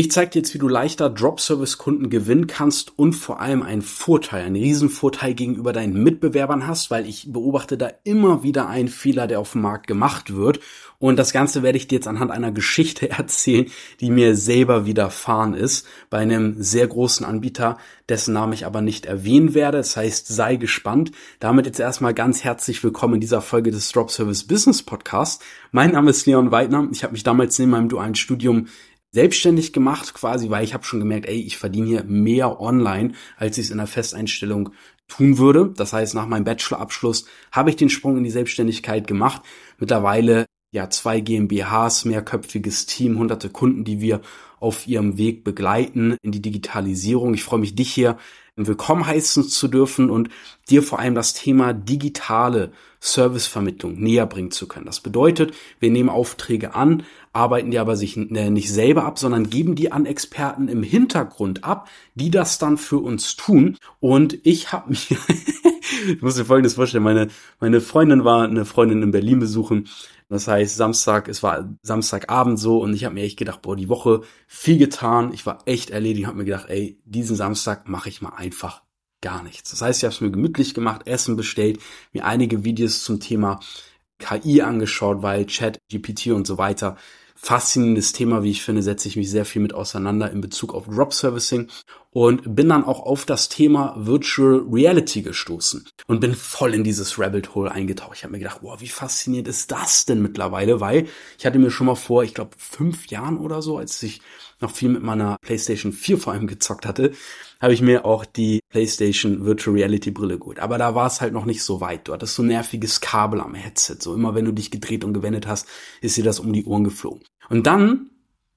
Ich zeige dir jetzt, wie du leichter Drop-Service-Kunden gewinnen kannst und vor allem einen Vorteil, einen Riesenvorteil gegenüber deinen Mitbewerbern hast, weil ich beobachte da immer wieder einen Fehler, der auf dem Markt gemacht wird. Und das Ganze werde ich dir jetzt anhand einer Geschichte erzählen, die mir selber widerfahren ist, bei einem sehr großen Anbieter, dessen Namen ich aber nicht erwähnen werde. Das heißt, sei gespannt. Damit jetzt erstmal ganz herzlich willkommen in dieser Folge des Drop Service Business Podcast. Mein Name ist Leon Weidner. Ich habe mich damals in meinem dualen Studium selbstständig gemacht quasi, weil ich habe schon gemerkt, ey, ich verdiene hier mehr online, als ich es in der Festeinstellung tun würde. Das heißt, nach meinem Bachelorabschluss habe ich den Sprung in die Selbstständigkeit gemacht. Mittlerweile ja zwei GmbHs, mehrköpfiges Team, hunderte Kunden, die wir auf ihrem Weg begleiten in die Digitalisierung. Ich freue mich, dich hier willkommen heißen zu dürfen und dir vor allem das Thema digitale Servicevermittlung näher bringen zu können. Das bedeutet, wir nehmen Aufträge an, arbeiten die aber sich äh, nicht selber ab, sondern geben die an Experten im Hintergrund ab, die das dann für uns tun. Und ich habe mich, ich muss dir Folgendes vorstellen, meine, meine Freundin war eine Freundin in Berlin besuchen das heißt, Samstag, es war Samstagabend so und ich habe mir echt gedacht, boah, die Woche viel getan. Ich war echt erledigt, habe mir gedacht, ey, diesen Samstag mache ich mal einfach gar nichts. Das heißt, ich habe es mir gemütlich gemacht, Essen bestellt, mir einige Videos zum Thema KI angeschaut, weil Chat, GPT und so weiter. Faszinierendes Thema, wie ich finde, setze ich mich sehr viel mit auseinander in Bezug auf Drop Servicing und bin dann auch auf das Thema Virtual Reality gestoßen und bin voll in dieses Rabbit Hole eingetaucht. Ich habe mir gedacht, wow, wie faszinierend ist das denn mittlerweile, weil ich hatte mir schon mal vor, ich glaube, fünf Jahren oder so, als ich noch viel mit meiner PlayStation 4 vor allem gezockt hatte, habe ich mir auch die PlayStation Virtual Reality Brille geholt. Aber da war es halt noch nicht so weit. Du hattest so nerviges Kabel am Headset. So immer wenn du dich gedreht und gewendet hast, ist dir das um die Ohren geflogen. Und dann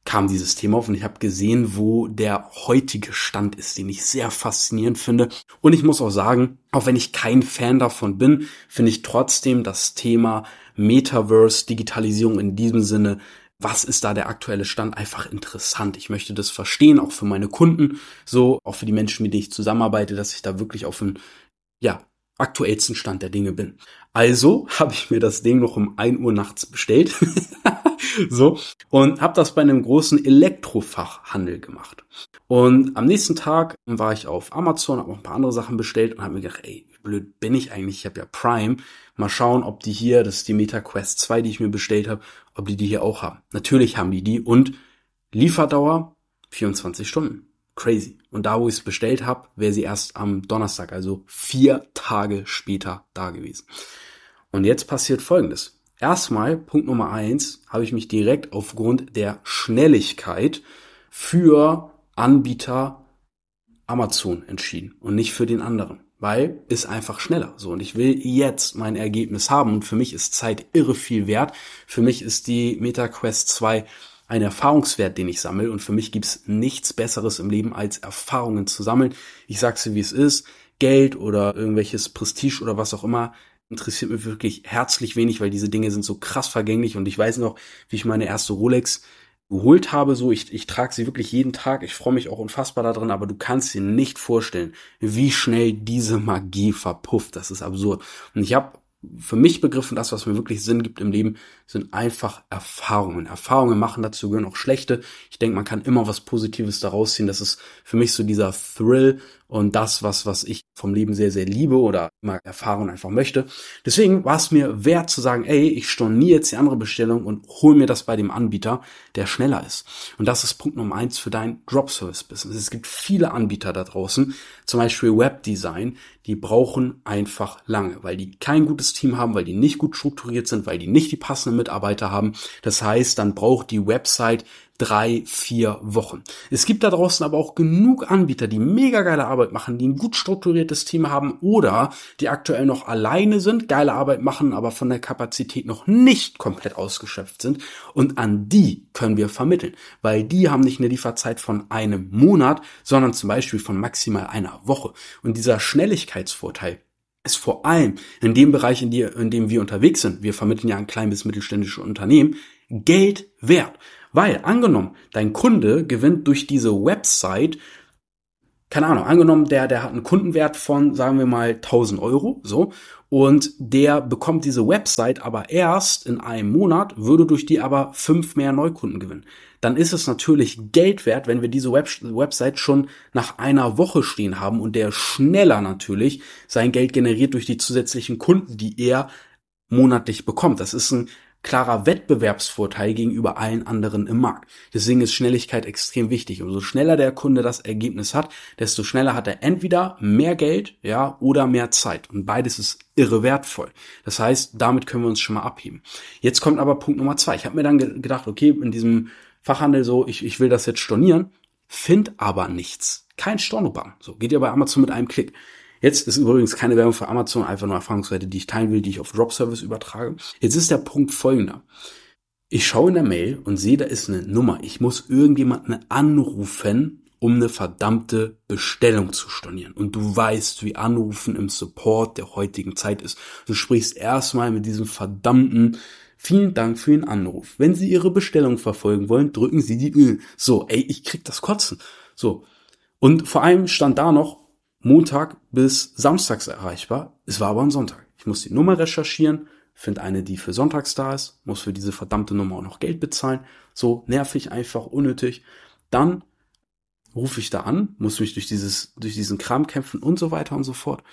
kam dieses Thema auf und ich habe gesehen, wo der heutige Stand ist, den ich sehr faszinierend finde. Und ich muss auch sagen, auch wenn ich kein Fan davon bin, finde ich trotzdem das Thema Metaverse, Digitalisierung in diesem Sinne was ist da der aktuelle Stand, einfach interessant. Ich möchte das verstehen, auch für meine Kunden, so, auch für die Menschen, mit denen ich zusammenarbeite, dass ich da wirklich auf dem, ja, aktuellsten Stand der Dinge bin. Also habe ich mir das Ding noch um ein Uhr nachts bestellt. so. Und habe das bei einem großen Elektrofachhandel gemacht. Und am nächsten Tag war ich auf Amazon, habe noch ein paar andere Sachen bestellt und habe mir gedacht, ey, wie blöd bin ich eigentlich? Ich habe ja Prime. Mal schauen, ob die hier, das ist die Meta Quest 2, die ich mir bestellt habe, ob die die hier auch haben. Natürlich haben die die und Lieferdauer 24 Stunden. Crazy. Und da, wo ich es bestellt habe, wäre sie erst am Donnerstag, also vier Tage später da gewesen. Und jetzt passiert Folgendes. Erstmal, Punkt Nummer eins, habe ich mich direkt aufgrund der Schnelligkeit für Anbieter Amazon entschieden und nicht für den anderen, weil ist einfach schneller so und ich will jetzt mein Ergebnis haben und für mich ist Zeit irre viel wert. Für mich ist die MetaQuest 2 ein Erfahrungswert, den ich sammle und für mich gibt's nichts besseres im Leben als Erfahrungen zu sammeln. Ich sag's dir, wie es ist. Geld oder irgendwelches Prestige oder was auch immer interessiert mich wirklich herzlich wenig, weil diese Dinge sind so krass vergänglich und ich weiß noch, wie ich meine erste Rolex geholt habe, so ich, ich trage sie wirklich jeden Tag, ich freue mich auch unfassbar darin, aber du kannst dir nicht vorstellen, wie schnell diese Magie verpufft. Das ist absurd. Und ich habe für mich begriffen, das, was mir wirklich Sinn gibt im Leben, sind einfach Erfahrungen. Erfahrungen machen dazu gehören auch schlechte. Ich denke, man kann immer was Positives daraus ziehen. Das ist für mich so dieser Thrill und das, was, was ich vom Leben sehr, sehr liebe oder immer erfahren einfach möchte. Deswegen war es mir wert zu sagen, ey, ich storniere jetzt die andere Bestellung und hol mir das bei dem Anbieter, der schneller ist. Und das ist Punkt Nummer eins für dein Drop-Service-Business. Es gibt viele Anbieter da draußen, zum Beispiel Webdesign, die brauchen einfach lange, weil die kein gutes Team haben, weil die nicht gut strukturiert sind, weil die nicht die passenden Mitarbeiter haben. Das heißt, dann braucht die Website drei, vier Wochen. Es gibt da draußen aber auch genug Anbieter, die mega geile Arbeit machen, die ein gut strukturiertes Team haben oder die aktuell noch alleine sind, geile Arbeit machen, aber von der Kapazität noch nicht komplett ausgeschöpft sind. Und an die können wir vermitteln, weil die haben nicht eine Lieferzeit von einem Monat, sondern zum Beispiel von maximal einer Woche. Und dieser Schnelligkeitsvorteil, ist vor allem in dem Bereich, in, die, in dem wir unterwegs sind, wir vermitteln ja ein klein bis mittelständische Unternehmen, Geld wert. Weil, angenommen, dein Kunde gewinnt durch diese Website keine Ahnung, angenommen, der, der hat einen Kundenwert von, sagen wir mal, 1000 Euro, so, und der bekommt diese Website aber erst in einem Monat, würde durch die aber fünf mehr Neukunden gewinnen. Dann ist es natürlich Geld wert, wenn wir diese Web Website schon nach einer Woche stehen haben und der schneller natürlich sein Geld generiert durch die zusätzlichen Kunden, die er monatlich bekommt. Das ist ein klarer Wettbewerbsvorteil gegenüber allen anderen im Markt. Deswegen ist Schnelligkeit extrem wichtig. Umso schneller der Kunde das Ergebnis hat, desto schneller hat er entweder mehr Geld, ja, oder mehr Zeit. Und beides ist irre wertvoll. Das heißt, damit können wir uns schon mal abheben. Jetzt kommt aber Punkt Nummer zwei. Ich habe mir dann gedacht, okay, in diesem Fachhandel so, ich, ich will das jetzt stornieren, find aber nichts. Kein Stornobank. So, geht ja bei Amazon mit einem Klick. Jetzt ist übrigens keine Werbung für Amazon, einfach nur Erfahrungswerte, die ich teilen will, die ich auf Drop Service übertrage. Jetzt ist der Punkt folgender. Ich schaue in der Mail und sehe, da ist eine Nummer. Ich muss irgendjemanden anrufen, um eine verdammte Bestellung zu stornieren. Und du weißt, wie Anrufen im Support der heutigen Zeit ist. Du sprichst erstmal mit diesem verdammten Vielen Dank für den Anruf. Wenn Sie Ihre Bestellung verfolgen wollen, drücken Sie die. So, ey, ich krieg das Kotzen. So. Und vor allem stand da noch, Montag bis Samstags erreichbar. Es war aber ein Sonntag. Ich muss die Nummer recherchieren, finde eine, die für Sonntags da ist, muss für diese verdammte Nummer auch noch Geld bezahlen. So nervig, einfach, unnötig. Dann rufe ich da an, muss mich durch dieses, durch diesen Kram kämpfen und so weiter und so fort.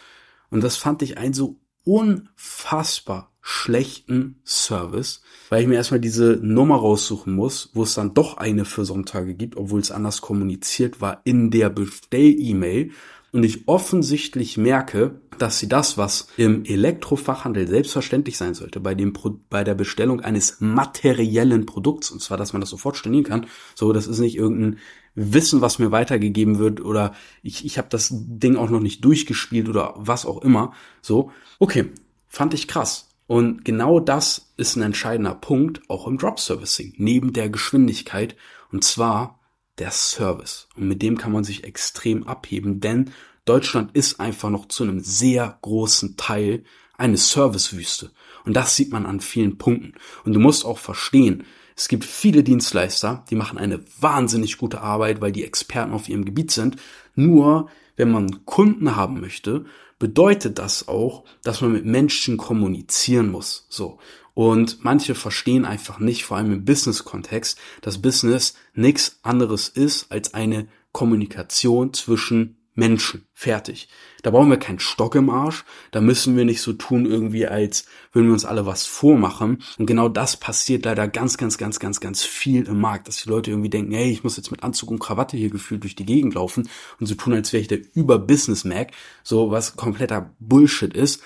Und das fand ich ein so unfassbar schlechten Service, weil ich mir erstmal diese Nummer raussuchen muss, wo es dann doch eine für Sonntage gibt, obwohl es anders kommuniziert war in der Bestell-E-Mail und ich offensichtlich merke, dass sie das, was im Elektrofachhandel selbstverständlich sein sollte, bei dem Pro bei der Bestellung eines materiellen Produkts, und zwar, dass man das sofort stornieren kann, so, das ist nicht irgendein Wissen, was mir weitergegeben wird, oder ich, ich habe das Ding auch noch nicht durchgespielt oder was auch immer, so, okay, fand ich krass. Und genau das ist ein entscheidender Punkt, auch im Drop Servicing, neben der Geschwindigkeit, und zwar der Service. Und mit dem kann man sich extrem abheben, denn Deutschland ist einfach noch zu einem sehr großen Teil eine Servicewüste. Und das sieht man an vielen Punkten. Und du musst auch verstehen, es gibt viele Dienstleister, die machen eine wahnsinnig gute Arbeit, weil die Experten auf ihrem Gebiet sind. Nur, wenn man Kunden haben möchte, bedeutet das auch, dass man mit Menschen kommunizieren muss. So. Und manche verstehen einfach nicht, vor allem im Business-Kontext, dass Business nichts anderes ist als eine Kommunikation zwischen Menschen. Fertig. Da brauchen wir keinen Stock im Arsch. Da müssen wir nicht so tun, irgendwie, als würden wir uns alle was vormachen. Und genau das passiert leider ganz, ganz, ganz, ganz, ganz viel im Markt, dass die Leute irgendwie denken, hey, ich muss jetzt mit Anzug und Krawatte hier gefühlt durch die Gegend laufen und so tun, als wäre ich der Über-Business-Mac. So was kompletter Bullshit ist.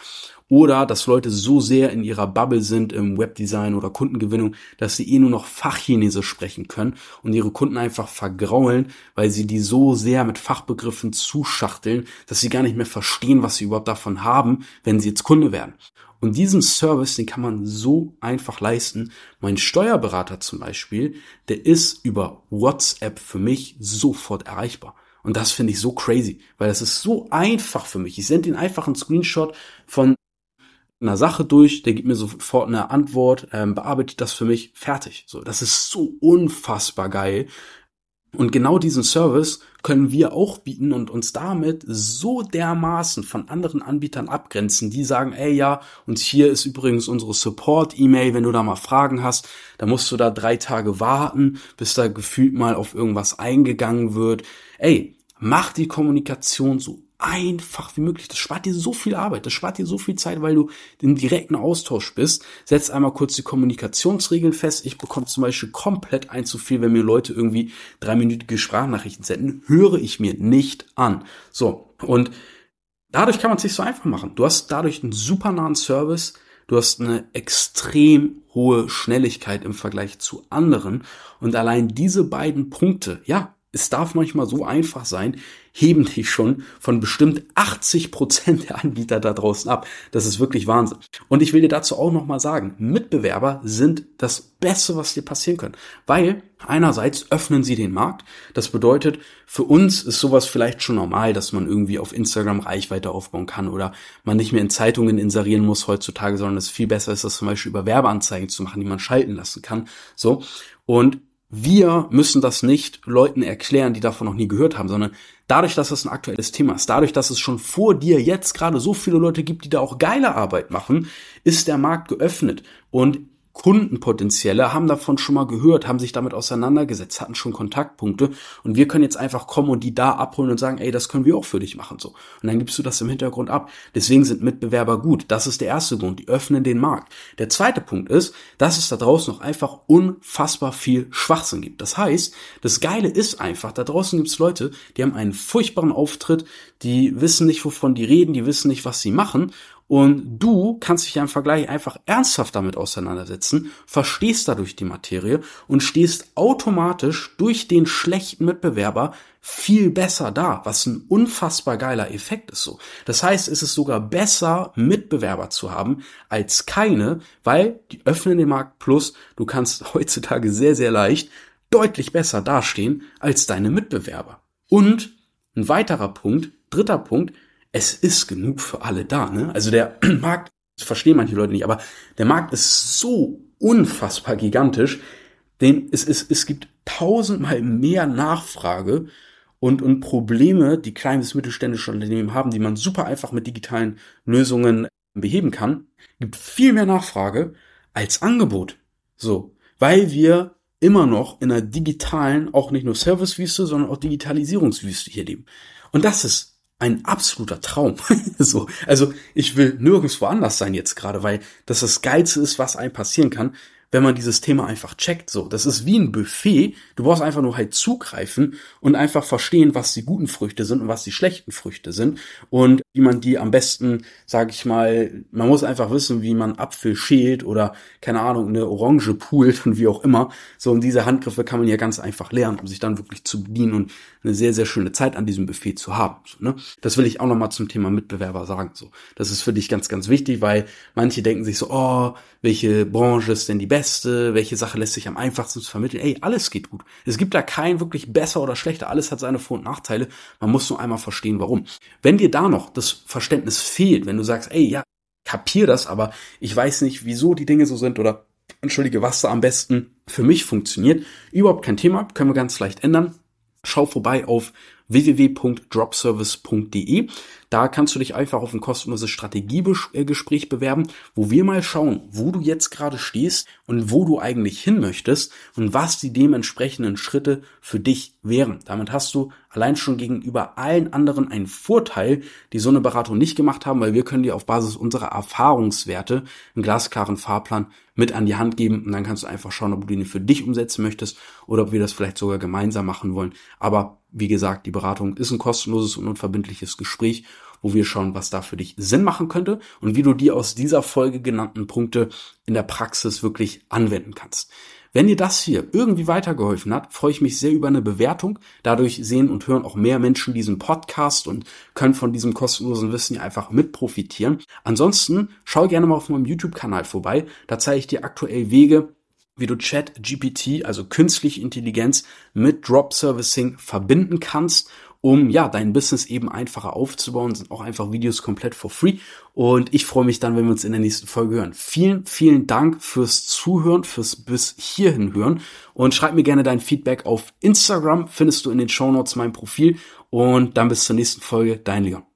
Oder dass Leute so sehr in ihrer Bubble sind im Webdesign oder Kundengewinnung, dass sie eh nur noch Fachchinesisch sprechen können und ihre Kunden einfach vergraulen, weil sie die so sehr mit Fachbegriffen zuschachteln, dass sie gar nicht mehr verstehen, was sie überhaupt davon haben, wenn sie jetzt Kunde werden. Und diesen Service, den kann man so einfach leisten. Mein Steuerberater zum Beispiel, der ist über WhatsApp für mich sofort erreichbar. Und das finde ich so crazy, weil das ist so einfach für mich. Ich sende ihn einfach einen Screenshot von einer Sache durch, der gibt mir sofort eine Antwort, ähm, bearbeitet das für mich, fertig. So, das ist so unfassbar geil. Und genau diesen Service können wir auch bieten und uns damit so dermaßen von anderen Anbietern abgrenzen, die sagen, ey ja, und hier ist übrigens unsere Support-E-Mail, wenn du da mal Fragen hast, da musst du da drei Tage warten, bis da gefühlt mal auf irgendwas eingegangen wird. Ey, mach die Kommunikation so einfach wie möglich. Das spart dir so viel Arbeit, das spart dir so viel Zeit, weil du im direkten Austausch bist. Setz einmal kurz die Kommunikationsregeln fest. Ich bekomme zum Beispiel komplett ein zu viel, wenn mir Leute irgendwie dreiminütige Sprachnachrichten senden. Höre ich mir nicht an. So. Und dadurch kann man es sich so einfach machen. Du hast dadurch einen super nahen Service. Du hast eine extrem hohe Schnelligkeit im Vergleich zu anderen. Und allein diese beiden Punkte, ja, es darf manchmal so einfach sein, heben dich schon von bestimmt 80 Prozent der Anbieter da draußen ab. Das ist wirklich Wahnsinn. Und ich will dir dazu auch nochmal sagen, Mitbewerber sind das Beste, was dir passieren kann. Weil einerseits öffnen sie den Markt. Das bedeutet, für uns ist sowas vielleicht schon normal, dass man irgendwie auf Instagram Reichweite aufbauen kann oder man nicht mehr in Zeitungen inserieren muss heutzutage, sondern es viel besser ist, das zum Beispiel über Werbeanzeigen zu machen, die man schalten lassen kann. So. Und wir müssen das nicht Leuten erklären, die davon noch nie gehört haben, sondern dadurch, dass es ein aktuelles Thema ist, dadurch, dass es schon vor dir jetzt gerade so viele Leute gibt, die da auch geile Arbeit machen, ist der Markt geöffnet. Und Kundenpotenzielle haben davon schon mal gehört, haben sich damit auseinandergesetzt, hatten schon Kontaktpunkte und wir können jetzt einfach kommen und die da abholen und sagen, ey, das können wir auch für dich machen so. Und dann gibst du das im Hintergrund ab. Deswegen sind Mitbewerber gut. Das ist der erste Grund. Die öffnen den Markt. Der zweite Punkt ist, dass es da draußen noch einfach unfassbar viel Schwachsinn gibt. Das heißt, das Geile ist einfach, da draußen gibt es Leute, die haben einen furchtbaren Auftritt, die wissen nicht, wovon die reden, die wissen nicht, was sie machen und du kannst dich ja im Vergleich einfach ernsthaft damit auseinandersetzen, verstehst dadurch die Materie und stehst automatisch durch den schlechten Mitbewerber viel besser da, was ein unfassbar geiler Effekt ist so. Das heißt, es ist sogar besser, Mitbewerber zu haben als keine, weil die öffnen den Markt plus du kannst heutzutage sehr, sehr leicht deutlich besser dastehen als deine Mitbewerber. Und ein weiterer Punkt, dritter Punkt, es ist genug für alle da. Ne? Also der Markt, das verstehen manche Leute nicht, aber der Markt ist so unfassbar gigantisch, denn es, es, es gibt tausendmal mehr Nachfrage und, und Probleme, die kleine bis mittelständische Unternehmen haben, die man super einfach mit digitalen Lösungen beheben kann, gibt viel mehr Nachfrage als Angebot. So, weil wir immer noch in einer digitalen, auch nicht nur Servicewüste, sondern auch Digitalisierungswüste hier leben. Und das ist ein absoluter Traum. so, also ich will nirgends woanders sein jetzt gerade, weil das das Geilste ist, was einem passieren kann wenn man dieses Thema einfach checkt. So, das ist wie ein Buffet. Du brauchst einfach nur halt zugreifen und einfach verstehen, was die guten Früchte sind und was die schlechten Früchte sind und wie man die am besten, sage ich mal, man muss einfach wissen, wie man Apfel schält oder keine Ahnung eine Orange poolt und wie auch immer. So und diese Handgriffe kann man ja ganz einfach lernen, um sich dann wirklich zu bedienen und eine sehr sehr schöne Zeit an diesem Buffet zu haben. So, ne? Das will ich auch noch mal zum Thema Mitbewerber sagen. So, das ist für dich ganz ganz wichtig, weil manche denken sich so, oh, welche Branche ist denn die beste? Beste, welche Sache lässt sich am einfachsten vermitteln. Ey, alles geht gut. Es gibt da kein wirklich besser oder schlechter. Alles hat seine Vor- und Nachteile. Man muss nur einmal verstehen, warum. Wenn dir da noch das Verständnis fehlt, wenn du sagst, ey, ja, kapier das, aber ich weiß nicht, wieso die Dinge so sind oder entschuldige, was da am besten für mich funktioniert, überhaupt kein Thema, können wir ganz leicht ändern. Schau vorbei auf www.dropservice.de. Da kannst du dich einfach auf ein kostenloses Strategiegespräch bewerben, wo wir mal schauen, wo du jetzt gerade stehst und wo du eigentlich hin möchtest und was die dementsprechenden Schritte für dich wären. Damit hast du allein schon gegenüber allen anderen einen Vorteil, die so eine Beratung nicht gemacht haben, weil wir können dir auf Basis unserer Erfahrungswerte einen glasklaren Fahrplan mit an die Hand geben und dann kannst du einfach schauen, ob du den für dich umsetzen möchtest oder ob wir das vielleicht sogar gemeinsam machen wollen. Aber wie gesagt, die Beratung ist ein kostenloses und unverbindliches Gespräch, wo wir schauen, was da für dich Sinn machen könnte und wie du die aus dieser Folge genannten Punkte in der Praxis wirklich anwenden kannst. Wenn dir das hier irgendwie weitergeholfen hat, freue ich mich sehr über eine Bewertung. Dadurch sehen und hören auch mehr Menschen diesen Podcast und können von diesem kostenlosen Wissen einfach mit profitieren. Ansonsten schau gerne mal auf meinem YouTube-Kanal vorbei. Da zeige ich dir aktuell Wege, wie du Chat GPT, also künstliche Intelligenz, mit Drop Servicing verbinden kannst, um ja dein Business eben einfacher aufzubauen. sind auch einfach Videos komplett for free. Und ich freue mich dann, wenn wir uns in der nächsten Folge hören. Vielen, vielen Dank fürs Zuhören, fürs bis hierhin hören. Und schreib mir gerne dein Feedback auf Instagram. Findest du in den Show Notes mein Profil. Und dann bis zur nächsten Folge. Dein Leon.